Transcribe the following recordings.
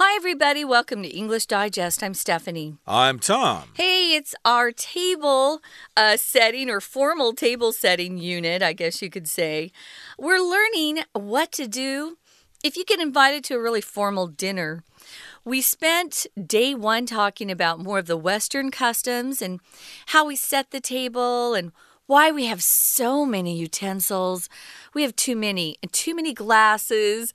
Hi, everybody. Welcome to English Digest. I'm Stephanie. I'm Tom. Hey, it's our table uh, setting or formal table setting unit, I guess you could say. We're learning what to do if you get invited to a really formal dinner. We spent day one talking about more of the Western customs and how we set the table and why we have so many utensils. We have too many, and too many glasses.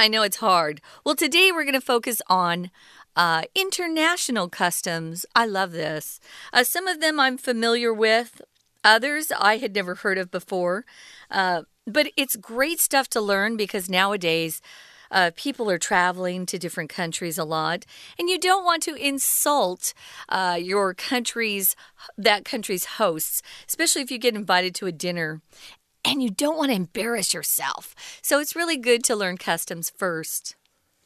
I know it's hard. Well, today we're going to focus on uh, international customs. I love this. Uh, some of them I'm familiar with, others I had never heard of before. Uh, but it's great stuff to learn because nowadays, uh, people are traveling to different countries a lot, and you don't want to insult uh, your country's that country's hosts, especially if you get invited to a dinner and you don't want to embarrass yourself. So it's really good to learn customs first.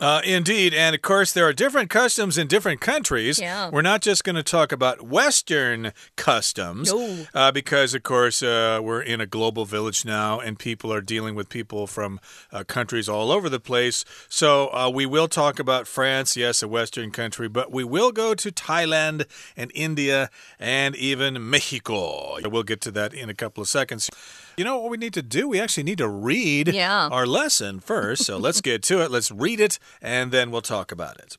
Uh, indeed. And of course, there are different customs in different countries. Yeah. We're not just going to talk about Western customs. No. Uh, because, of course, uh, we're in a global village now and people are dealing with people from uh, countries all over the place. So uh, we will talk about France, yes, a Western country, but we will go to Thailand and India and even Mexico. We'll get to that in a couple of seconds. You know what we need to do? We actually need to read Yeah. our lesson first. So let's get to it. Let's read it and then we'll talk about it.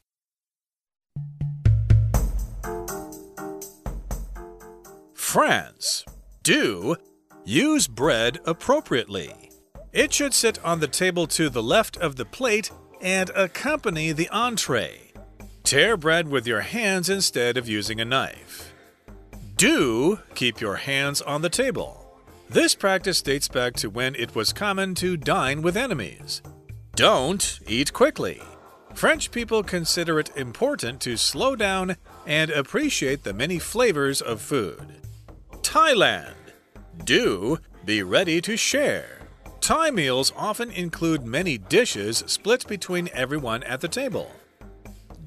France. Do use bread appropriately. It should sit on the table to the left of the plate and accompany the entree. Tear bread with your hands instead of using a knife. Do keep your hands on the table. This practice dates back to when it was common to dine with enemies. Don't eat quickly. French people consider it important to slow down and appreciate the many flavors of food. Thailand. Do be ready to share. Thai meals often include many dishes split between everyone at the table.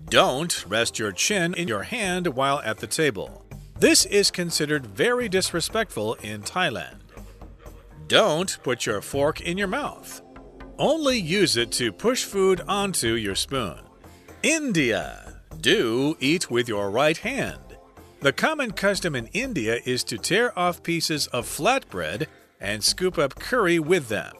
Don't rest your chin in your hand while at the table. This is considered very disrespectful in Thailand. Don't put your fork in your mouth. Only use it to push food onto your spoon. India. Do eat with your right hand. The common custom in India is to tear off pieces of flatbread and scoop up curry with them.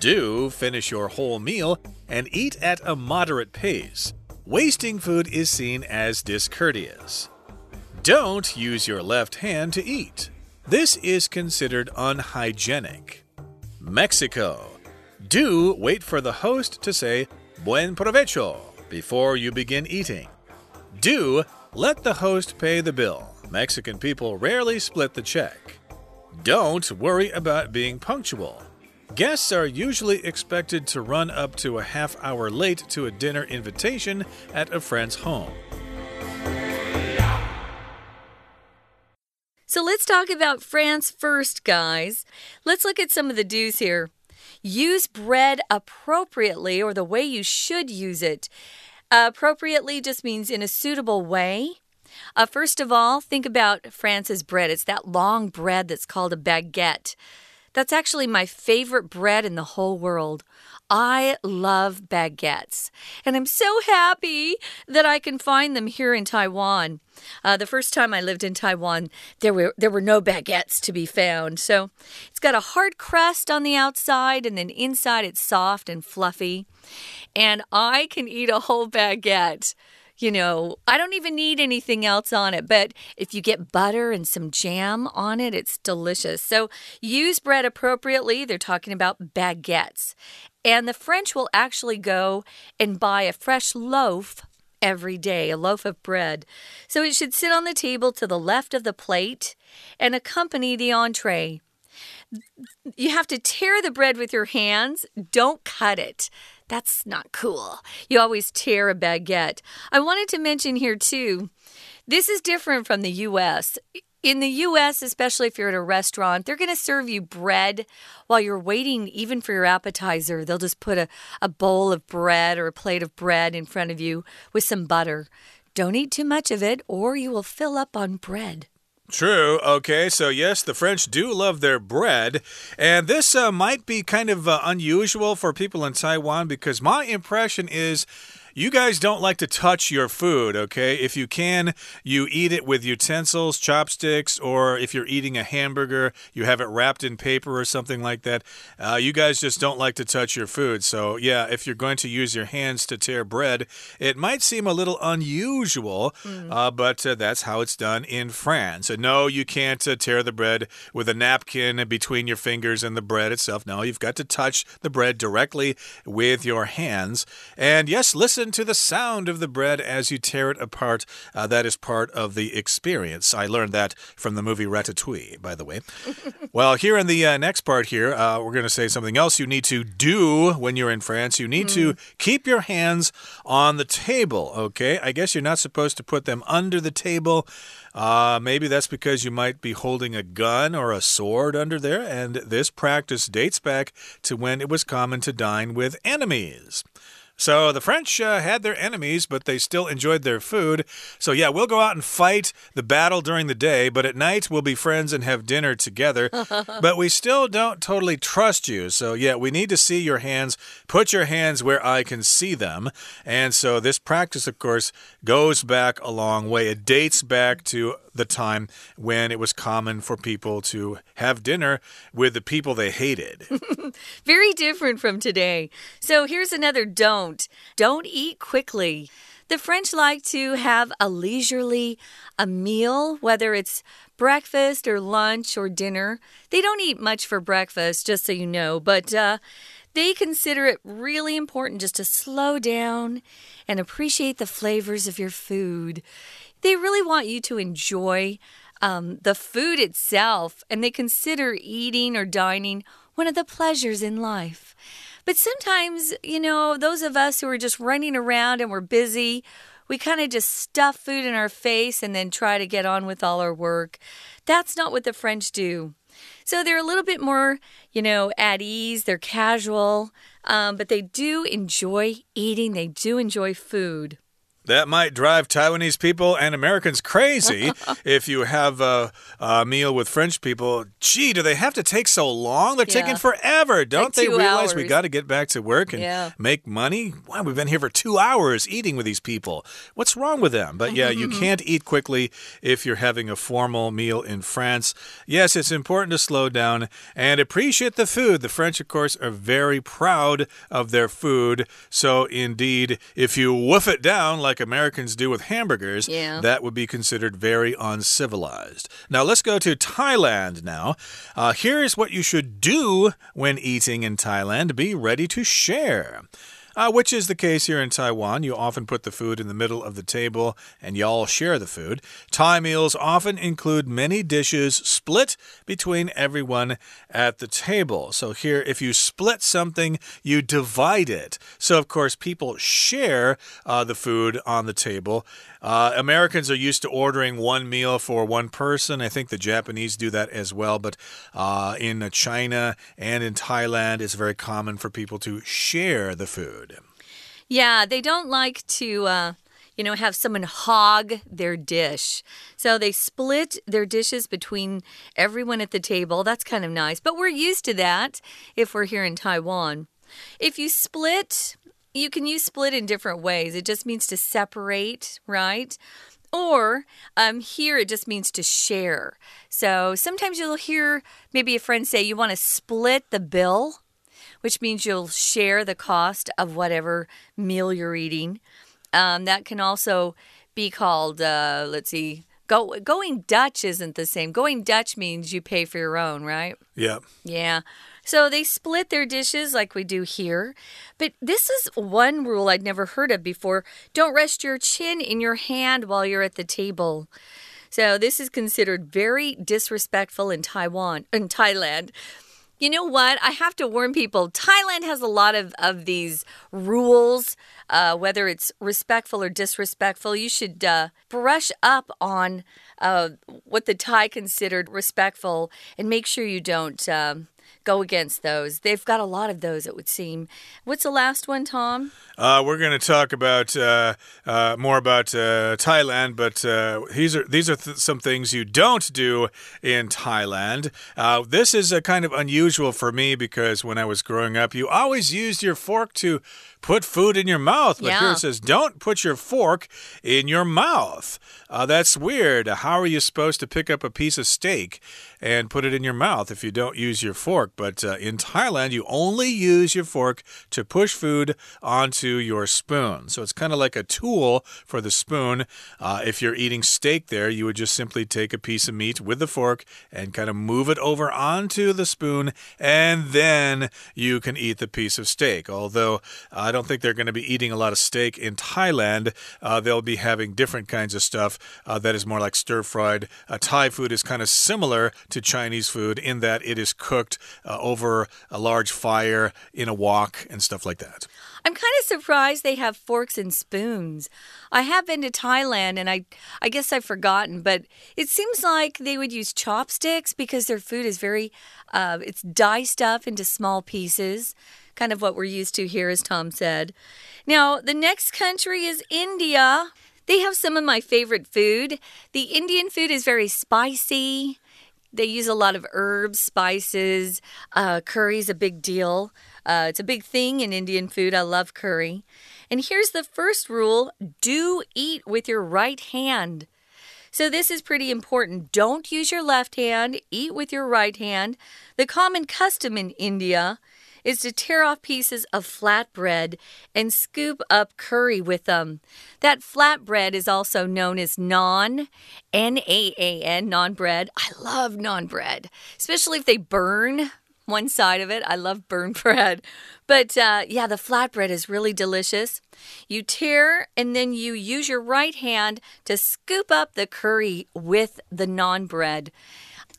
Do finish your whole meal and eat at a moderate pace. Wasting food is seen as discourteous. Don't use your left hand to eat. This is considered unhygienic. Mexico. Do wait for the host to say buen provecho before you begin eating. Do let the host pay the bill. Mexican people rarely split the check. Don't worry about being punctual. Guests are usually expected to run up to a half hour late to a dinner invitation at a friend's home. So let's talk about France first, guys. Let's look at some of the do's here. Use bread appropriately or the way you should use it. appropriately just means in a suitable way. Uh, first of all, think about France's bread. It's that long bread that's called a baguette. That's actually my favorite bread in the whole world. I love baguettes, and I'm so happy that I can find them here in Taiwan. Uh, the first time I lived in Taiwan, there were there were no baguettes to be found. So it's got a hard crust on the outside, and then inside it's soft and fluffy. And I can eat a whole baguette you know, I don't even need anything else on it. But if you get butter and some jam on it, it's delicious. So use bread appropriately. They're talking about baguettes. And the French will actually go and buy a fresh loaf every day, a loaf of bread. So it should sit on the table to the left of the plate and accompany the entree. You have to tear the bread with your hands, don't cut it. That's not cool. You always tear a baguette. I wanted to mention here, too, this is different from the US. In the US, especially if you're at a restaurant, they're going to serve you bread while you're waiting, even for your appetizer. They'll just put a, a bowl of bread or a plate of bread in front of you with some butter. Don't eat too much of it, or you will fill up on bread. True. Okay. So, yes, the French do love their bread. And this uh, might be kind of uh, unusual for people in Taiwan because my impression is you guys don't like to touch your food, okay? If you can, you eat it with utensils, chopsticks, or if you're eating a hamburger, you have it wrapped in paper or something like that. Uh, you guys just don't like to touch your food. So, yeah, if you're going to use your hands to tear bread, it might seem a little unusual, mm. uh, but uh, that's how it's done in France. no, you can't uh, tear the bread with a napkin between your fingers and the bread itself. No, you've got to touch the bread directly with your hands. And yes, listen to the sound of the bread as you tear it apart. Uh, that is part of the experience. I learned that from the movie Ratatouille, by the way. well, here in the uh, next part here, uh, we're going to say something else you need to do when you're in France. You need mm. to keep your hands on the table, okay? I guess you're not supposed to put them under the table. Uh, maybe that's because you might be holding a gun or a sword under there, and this practice dates back to when it was common to dine with enemies. So the French uh, had their enemies, but they still enjoyed their food. So, yeah, we'll go out and fight the battle during the day, but at night we'll be friends and have dinner together. but we still don't totally trust you. So, yeah, we need to see your hands. Put your hands where I can see them. And so, this practice, of course, goes back a long way. It dates back to the time when it was common for people to have dinner with the people they hated. Very different from today. So here's another don't don't eat quickly. The French like to have a leisurely a meal, whether it's breakfast or lunch or dinner. They don't eat much for breakfast, just so you know, but uh, they consider it really important just to slow down and appreciate the flavors of your food. They really want you to enjoy um, the food itself, and they consider eating or dining one of the pleasures in life. But sometimes, you know, those of us who are just running around and we're busy, we kind of just stuff food in our face and then try to get on with all our work. That's not what the French do. So they're a little bit more, you know, at ease, they're casual, um, but they do enjoy eating, they do enjoy food. That might drive Taiwanese people and Americans crazy if you have a, a, meal with French people. Gee, do they have to take so long? They're yeah. taking forever. Don't like they realize hours. we got to get back to work and yeah. make money? Wow, we've been here for two hours eating with these people. What's wrong with them? But yeah, you can't eat quickly if you're having a formal meal in France. Yes, it's important to slow down and appreciate the food. The French, of course, are very proud of their food. So, indeed, if you woof it down like like Americans do with hamburgers, yeah. that would be considered very uncivilized. Now, let's go to Thailand now. Uh, here's what you should do when eating in Thailand be ready to share uh, which is the case here in Taiwan. You often put the food in the middle of the table and you all share the food. Thai meals often include many dishes split between everyone at the table. So here, if you split something, you divide it. So, of course, people share uh, the food on the table. Uh, Americans are used to ordering one meal for one person. I think the Japanese do that as well. But uh, in China and in Thailand, it's very common for people to share the food. Yeah, they don't like to. Uh, you know, have someone hog their dish. So they split their dishes between everyone at the table. That's kind of nice. But we're used to that if we're here in Taiwan. If you split you can use split in different ways. It just means to separate, right? Or um, here it just means to share. So sometimes you'll hear maybe a friend say you want to split the bill, which means you'll share the cost of whatever meal you're eating. Um, that can also be called, uh, let's see, go, going Dutch isn't the same. Going Dutch means you pay for your own, right? Yeah. Yeah. So they split their dishes like we do here. But this is one rule I'd never heard of before. Don't rest your chin in your hand while you're at the table. So this is considered very disrespectful in Taiwan, in Thailand. You know what? I have to warn people. Thailand has a lot of, of these rules, uh, whether it's respectful or disrespectful. You should uh, brush up on uh, what the Thai considered respectful and make sure you don't um, go against those. They've got a lot of those, it would seem. What's the last one, Tom? Uh, we're going to talk about uh, uh, more about uh, Thailand, but uh, these are these are th some things you don't do in Thailand. Uh, this is a kind of unusual for me because when I was growing up, you always used your fork to put food in your mouth. But Yeah. here it says, don't put your fork in your mouth. Uh, that's weird. How are you supposed to pick up a piece of steak and put it in your mouth if you don't use your fork? But uh, in Thailand, you only use your fork to push food onto your spoon. So it's kind of like a tool for the spoon. Uh, if you're eating steak there, you would just simply take a piece of meat with the fork and kind of move it over onto the spoon, and then you can eat the piece of steak. Although I don't think they're going to be eating a lot of steak in Thailand, uh, they'll be having different kinds of stuff uh, that is more like stir fried. Uh, Thai food is kind of similar to Chinese food in that it is cooked uh, over a large fire in a wok and stuff like that. I'm kind of surprised they have forks and spoons. I have been to Thailand and I I guess I've forgotten, but it seems like they would use chopsticks because their food is very uh, it's diced up into small pieces, kind of what we're used to here as Tom said. Now, the next country is India. They have some of my favorite food. The Indian food is very spicy. They use a lot of herbs, spices. Uh, curry's a big deal. Uh, it's a big thing in Indian food. I love curry. And here's the first rule do eat with your right hand. So, this is pretty important. Don't use your left hand, eat with your right hand. The common custom in India is to tear off pieces of flatbread and scoop up curry with them. That flatbread is also known as naan, N A A N, naan bread. I love naan bread, especially if they burn one side of it. I love burnt bread. But uh, yeah, the flatbread is really delicious. You tear and then you use your right hand to scoop up the curry with the naan bread.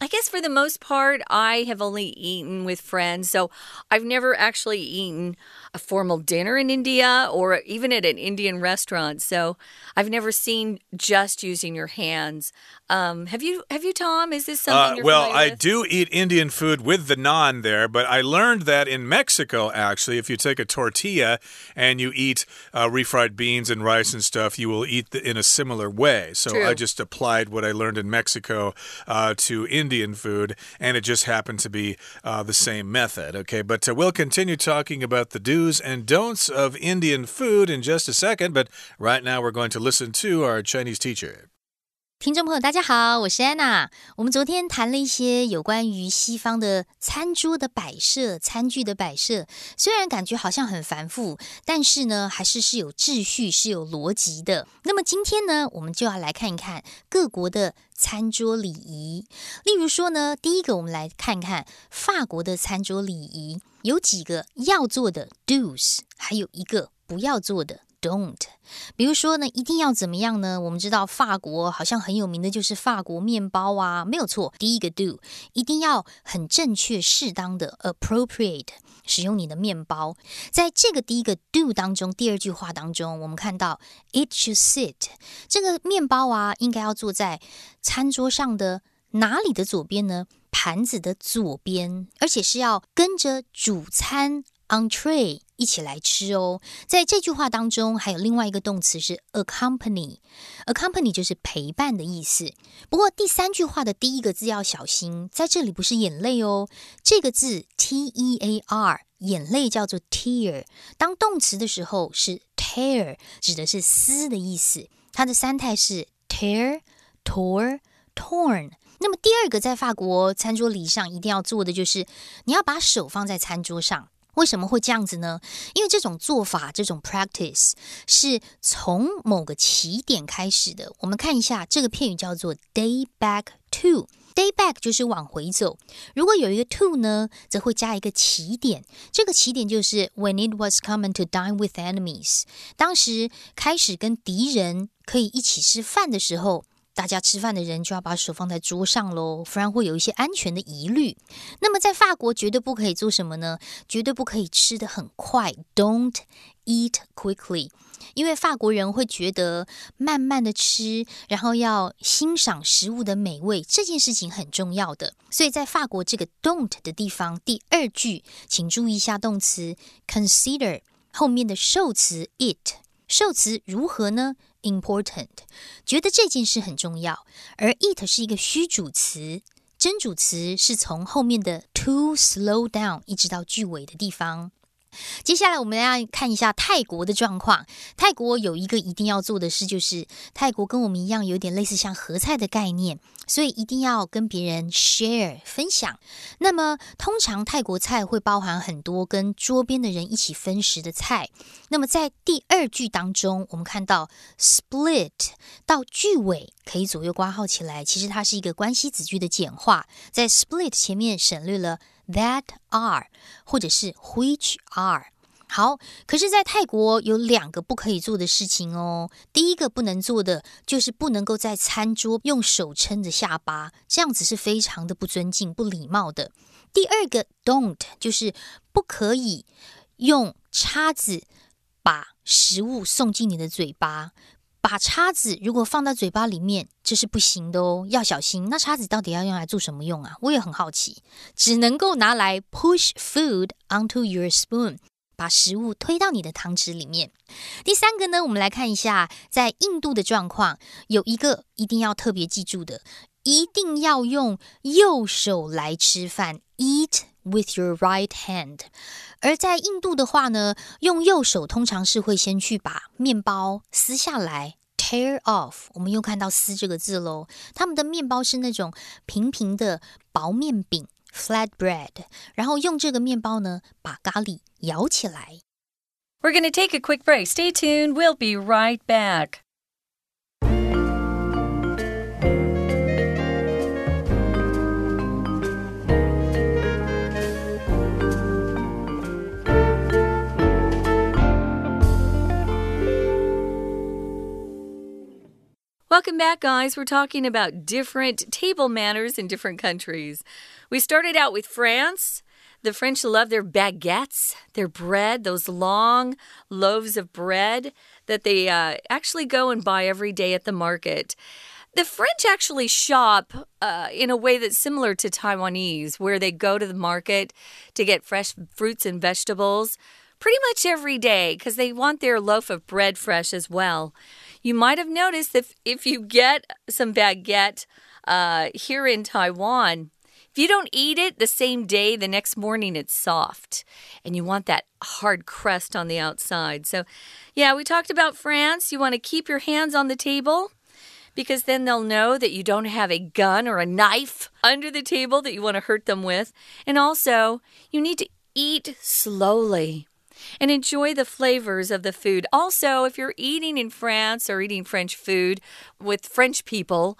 I guess for the most part, I have only eaten with friends, so I've never actually eaten a formal dinner in India or even at an Indian restaurant. So I've never seen just using your hands. Um, have you? Have you, Tom? Is this something? Uh, you're well, I with? do eat Indian food with the naan there, but I learned that in Mexico, actually, if you take a tortilla and you eat uh, refried beans and rice and stuff, you will eat the, in a similar way. So True. I just applied what I learned in Mexico uh, to Indian food, and it just happened to be uh, the same method. Okay, but uh, we'll continue talking about the do's and don'ts of Indian food in just a second. But right now, we're going to listen to our Chinese teacher. 听众朋友，大家好，我是安娜。我们昨天谈了一些有关于西方的餐桌的摆设、餐具的摆设，虽然感觉好像很繁复，但是呢，还是是有秩序、是有逻辑的。那么今天呢，我们就要来看一看各国的餐桌礼仪。例如说呢，第一个我们来看看法国的餐桌礼仪，有几个要做的 do's，还有一个不要做的。Don't，比如说呢，一定要怎么样呢？我们知道法国好像很有名的就是法国面包啊，没有错。第一个 do，一定要很正确、适当的 appropriate 使用你的面包。在这个第一个 do 当中，第二句话当中，我们看到 it should sit，这个面包啊，应该要坐在餐桌上的哪里的左边呢？盘子的左边，而且是要跟着主餐 entree 一起来吃哦。在这句话当中，还有另外一个动词是 accompany，accompany 就是陪伴的意思。不过第三句话的第一个字要小心，在这里不是眼泪哦，这个字 t e a r，眼泪叫做 tear，当动词的时候是 tear，指的是撕的意思。它的三态是 tear、tore、torn。那么第二个在法国餐桌礼仪上一定要做的就是，你要把手放在餐桌上。为什么会这样子呢？因为这种做法，这种 practice 是从某个起点开始的。我们看一下这个片语叫做 day back to。day back 就是往回走。如果有一个 to 呢，则会加一个起点。这个起点就是 when it was common to dine with enemies。当时开始跟敌人可以一起吃饭的时候。大家吃饭的人就要把手放在桌上喽，不然会有一些安全的疑虑。那么在法国绝对不可以做什么呢？绝对不可以吃得很快，Don't eat quickly，因为法国人会觉得慢慢的吃，然后要欣赏食物的美味，这件事情很重要的。所以在法国这个 don't 的地方，第二句请注意一下动词 consider 后面的受词 it，受词如何呢？important，觉得这件事很重要，而 it 是一个虚主词，真主词是从后面的 to slow down 一直到句尾的地方。接下来我们要看一下泰国的状况。泰国有一个一定要做的事，就是泰国跟我们一样，有点类似像合菜的概念，所以一定要跟别人 share 分享。那么通常泰国菜会包含很多跟桌边的人一起分食的菜。那么在第二句当中，我们看到 split 到句尾可以左右挂号起来，其实它是一个关系子句的简化，在 split 前面省略了。That are，或者是 which are。好，可是，在泰国有两个不可以做的事情哦。第一个不能做的就是不能够在餐桌用手撑着下巴，这样子是非常的不尊敬、不礼貌的。第二个 don't 就是不可以用叉子把食物送进你的嘴巴。把叉子如果放到嘴巴里面，这是不行的哦，要小心。那叉子到底要用来做什么用啊？我也很好奇。只能够拿来 push food onto your spoon，把食物推到你的汤匙里面。第三个呢，我们来看一下在印度的状况，有一个一定要特别记住的，一定要用右手来吃饭，eat with your right hand。而在印度的话呢，用右手通常是会先去把面包撕下来，tear off。我们又看到“撕”这个字喽。他们的面包是那种平平的薄面饼 （flat bread），然后用这个面包呢把咖喱舀起来。We're going to take a quick break. Stay tuned. We'll be right back. Back, guys. We're talking about different table manners in different countries. We started out with France. The French love their baguettes, their bread, those long loaves of bread that they uh, actually go and buy every day at the market. The French actually shop uh, in a way that's similar to Taiwanese, where they go to the market to get fresh fruits and vegetables pretty much every day because they want their loaf of bread fresh as well. You might have noticed if if you get some baguette uh, here in Taiwan, if you don't eat it the same day, the next morning it's soft. And you want that hard crust on the outside. So, yeah, we talked about France. You want to keep your hands on the table because then they'll know that you don't have a gun or a knife under the table that you want to hurt them with. And also, you need to eat slowly and enjoy the flavors of the food. Also, if you're eating in France or eating French food with French people,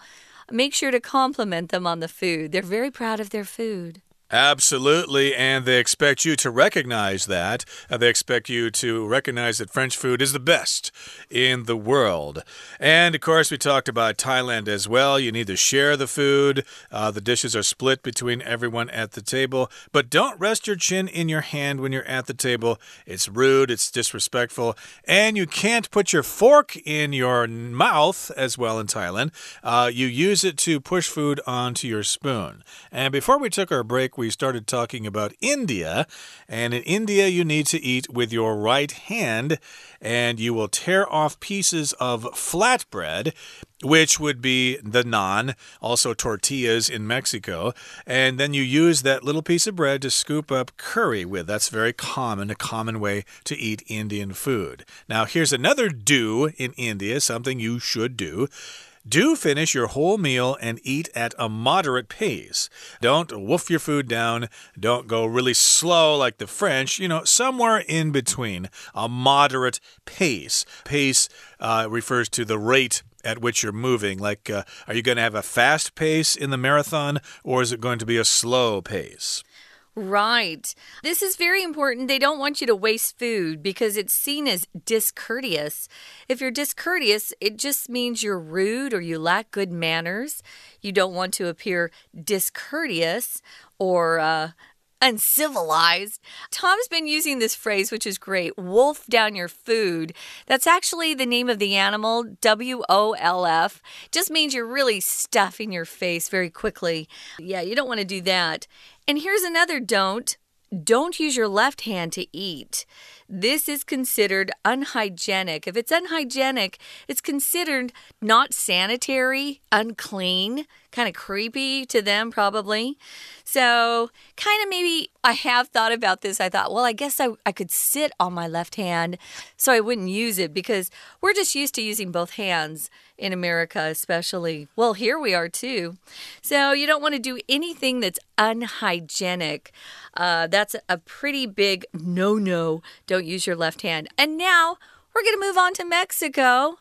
make sure to compliment them on the food. They're very proud of their food. Absolutely, and they expect you to recognize that. Uh, they expect you to recognize that French food is the best in the world. And of course, we talked about Thailand as well. You need to share the food. Uh, the dishes are split between everyone at the table. But don't rest your chin in your hand when you're at the table. It's rude, it's disrespectful, and you can't put your fork in your mouth as well in Thailand. Uh, you use it to push food onto your spoon. And before we took our break, we started talking about India. And in India, you need to eat with your right hand, and you will tear off pieces of flatbread which would be the naan, also tortillas in Mexico. And then you use that little piece of bread to scoop up curry with. That's very common, a common way to eat Indian food. Now, here's another do in India, something you should do. Do finish your whole meal and eat at a moderate pace. Don't wolf your food down. Don't go really slow like the French. You know, somewhere in between. A moderate pace. Pace uh, refers to the rate at which you're moving. Like, uh, are you going to have a fast pace in the marathon or is it going to be a slow pace? Right. This is very important. They don't want you to waste food because it's seen as discourteous. If you're discourteous, it just means you're rude or you lack good manners. You don't want to appear discourteous or uh, uncivilized. Tom's been using this phrase, which is great wolf down your food. That's actually the name of the animal, W O L F. Just means you're really stuffing your face very quickly. Yeah, you don't want to do that. And here's another don't. Don't use your left hand to eat. This is considered unhygienic. If it's unhygienic, it's considered not sanitary, unclean, kind of creepy to them, probably. So, kind of maybe I have thought about this. I thought, well, I guess I, I could sit on my left hand so I wouldn't use it because we're just used to using both hands in America, especially. Well, here we are too. So, you don't want to do anything that's unhygienic. Uh, that's a pretty big no no. Don't use your left hand. And now we're going to move on to Mexico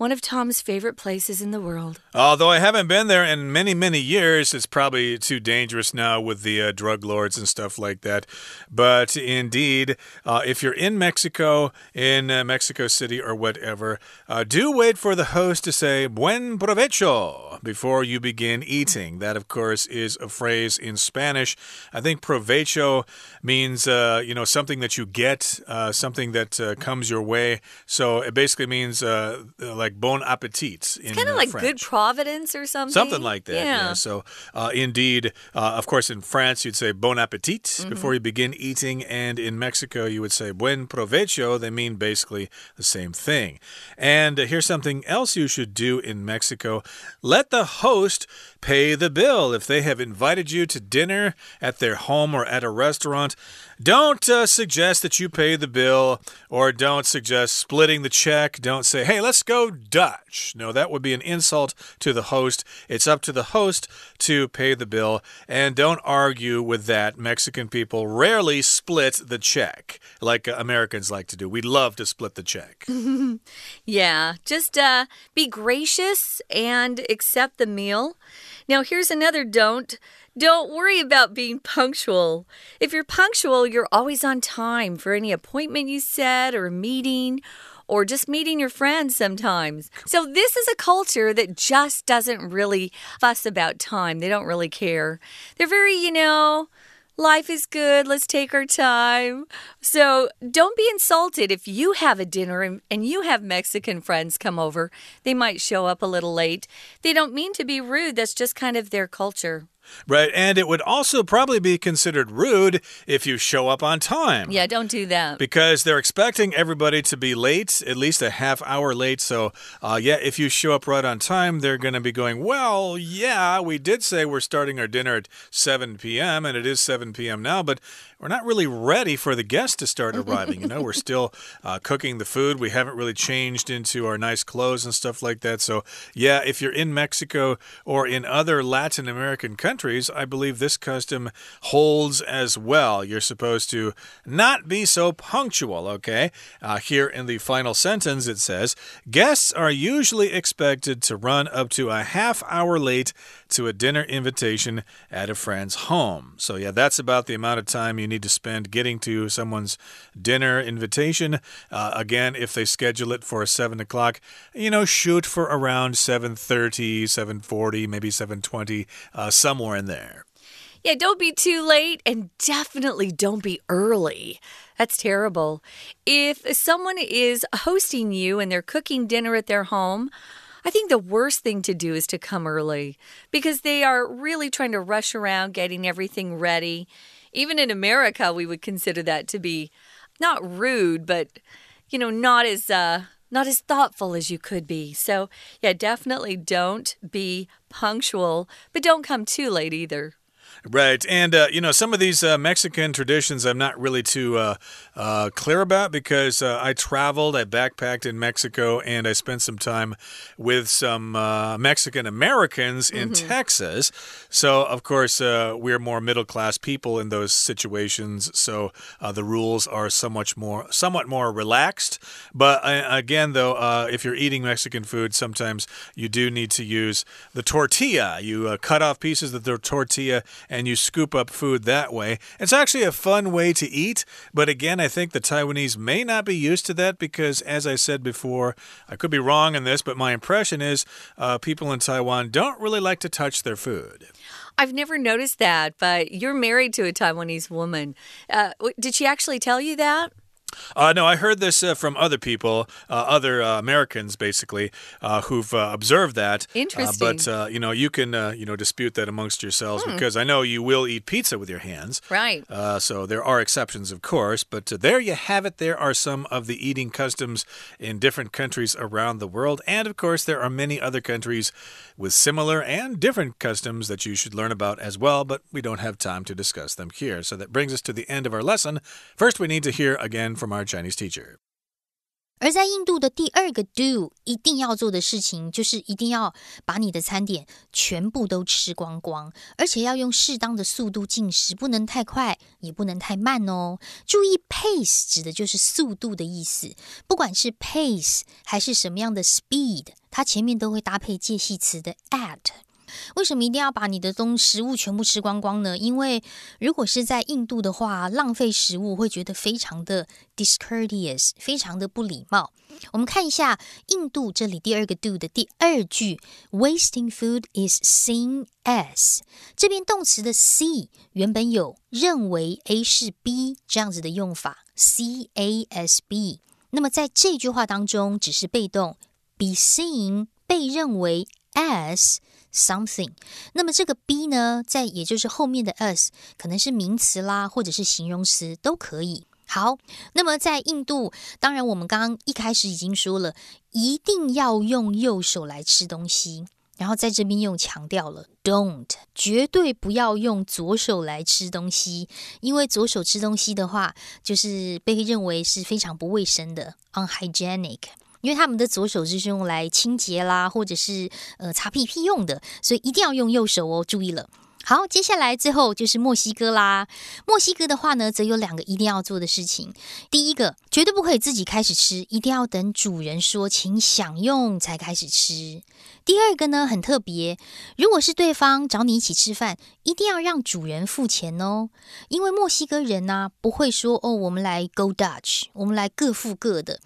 one of Tom's favorite places in the world. Although I haven't been there in many, many years, it's probably too dangerous now with the uh, drug lords and stuff like that. But indeed, uh, if you're in Mexico, in uh, Mexico City or whatever, uh, do wait for the host to say buen provecho before you begin eating. That, of course, is a phrase in Spanish. I think provecho means, uh, you know, something that you get, uh, something that comes your way. So it basically means like like bon appetit. It's kind of like French. good providence or something. Something like that. Yeah. yeah. So, uh, indeed, uh, of course, in France, you'd say bon appetit mm -hmm. before you begin eating. And in Mexico, you would say buen provecho. They mean basically the same thing. And uh, here's something else you should do in Mexico let the host pay the bill. If they have invited you to dinner at their home or at a restaurant, don't uh, suggest that you pay the bill or don't suggest splitting the check. Don't say, hey, let's go Dutch. No, that would be an insult to the host. It's up to the host to pay the bill. And don't argue with that. Mexican people rarely split the check like uh, Americans like to do. We love to split the check. yeah, just uh, be gracious and accept the meal. Now, here's another don't. Don't worry about being punctual. If you're punctual, you're always on time for any appointment you set or a meeting or just meeting your friends sometimes. So, this is a culture that just doesn't really fuss about time. They don't really care. They're very, you know, life is good. Let's take our time. So don't be insulted if you have a dinner and, and, you have Mexican friends come over. They might show up a little late. They don't mean to be rude, that's just kind of their culture. Right, and it would also probably be considered rude if you show up on time. Yeah, don't do that. Because they're expecting everybody to be late, at least a half hour late. So, uh, yeah, if you show up right on time, they're going to be going, Well, yeah, we did say we're starting our dinner at 7 p.m., and it is 7 p.m. now, but we're not really ready for the guests to start arriving. You know, we're still uh, cooking the food. We haven't really changed into our nice clothes and stuff like that. So, yeah, if you're in Mexico or in other Latin American countries, I believe this custom holds as well. You're supposed to not be so punctual, okay? Uh, here in the final sentence, it says guests are usually expected to run up to a half hour late to a dinner invitation at a friend's home. So, yeah, that's about the amount of time you need to spend getting to someone's dinner invitation. Uh, again, if they schedule it for 7 o'clock, you know, shoot for around 7.30, 7.40, maybe 7.20, uh, somewhere in there. Yeah, don't be too late and definitely don't be early. That's terrible. If someone is hosting you and they're cooking dinner at their home, I think the worst thing to do is to come early because they are really trying to rush around getting everything ready. Even in America, we would consider that to be not rude, but you know, not as uh not as thoughtful as you could be. So, yeah, definitely don't be punctual, but don't come too late either. Right. And, uh, you know, some of these uh, Mexican traditions I'm not really too uh, uh clear about because uh, I traveled, I backpacked in Mexico, and I spent some time with some uh, Mexican Americans in mm -hmm. Texas. So, of course, we're more middle class people in those situations. So the rules are so much more, somewhat more relaxed. But again, though, if you're eating Mexican food, sometimes you do need to use the tortilla. You cut off pieces of the tortilla and you scoop up food that way. It's actually a fun way to eat, but again, I think the Taiwanese may not be used to that because, as I said before, I could be wrong in this, but my impression is uh, people in Taiwan don't really like to touch their food. I've never noticed that, but you're married to a Taiwanese woman. Uh, did she actually tell you that? Uh, no, I heard this uh, from other people, uh, other uh, Americans, basically, uh, who've uh, observed that. Interesting. but you know, you can you know dispute that amongst yourselves hmm. because I know you will eat pizza with your hands. Right. so there are exceptions, of course, but there you have it. There are some of the eating customs in different countries around the world, and of course, there are many other countries with similar and different customs that you should learn about as well. But we don't have time to discuss them here. So that brings us to the end of our lesson. First, we need to hear again from our Chinese teacher. 而在印度的第二个 do 一定要做的事情，就是一定要把你的餐点全部都吃光光，而且要用适当的速度进食，不能太快，也不能太慢哦。注意，pace 指的就是速度的意思，不管是 pace 还是什么样的 speed，它前面都会搭配介系词的 at。 为什么一定要把你的东食物全部吃光光呢？因为如果是在印度的话，浪费食物会觉得非常的 discourteous，非常的不礼貌。我们看一下印度这里第二个 do 的第二句，wasting food is seen as。这边动词的 see 原本有认为 A 是 B 这样子的用法，C A S B。那么在这句话当中，只是被动，be seen 被认为 as。something，那么这个 B 呢，在也就是后面的 us 可能是名词啦，或者是形容词都可以。好，那么在印度，当然我们刚刚一开始已经说了，一定要用右手来吃东西，然后在这边又强调了，don't 绝对不要用左手来吃东西，因为左手吃东西的话，就是被认为是非常不卫生的，unhygienic。因为他们的左手就是用来清洁啦，或者是呃擦屁屁用的，所以一定要用右手哦。注意了，好，接下来最后就是墨西哥啦。墨西哥的话呢，则有两个一定要做的事情。第一个，绝对不可以自己开始吃，一定要等主人说请享用才开始吃。第二个呢，很特别，如果是对方找你一起吃饭，一定要让主人付钱哦。因为墨西哥人呢，不会说哦，我们来 go Dutch，我们来各付各的。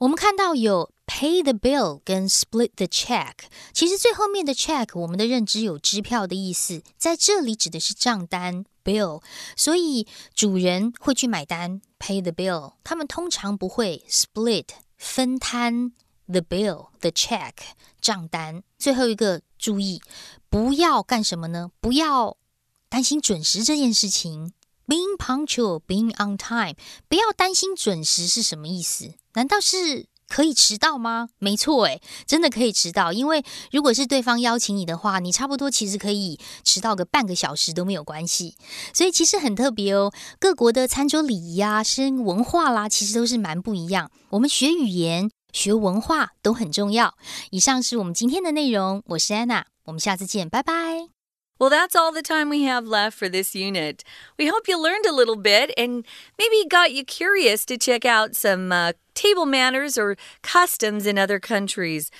我们看到有 pay the bill 跟 split the check，其实最后面的 check 我们的认知有支票的意思，在这里指的是账单 bill，所以主人会去买单 pay the bill，他们通常不会 split 分摊 the bill the check 账单。最后一个注意，不要干什么呢？不要担心准时这件事情。Being punctual, being on time，不要担心准时是什么意思？难道是可以迟到吗？没错，诶，真的可以迟到。因为如果是对方邀请你的话，你差不多其实可以迟到个半个小时都没有关系。所以其实很特别哦，各国的餐桌礼仪啊、生文化啦，其实都是蛮不一样。我们学语言、学文化都很重要。以上是我们今天的内容，我是安娜，我们下次见，拜拜。Well, that's all the time we have left for this unit. We hope you learned a little bit and maybe got you curious to check out some table manners or customs in other countries.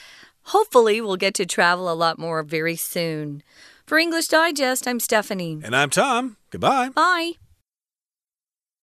Hopefully, we'll get to travel a lot more very soon. For English Digest, I'm Stephanie. And I'm Tom. Goodbye. Bye.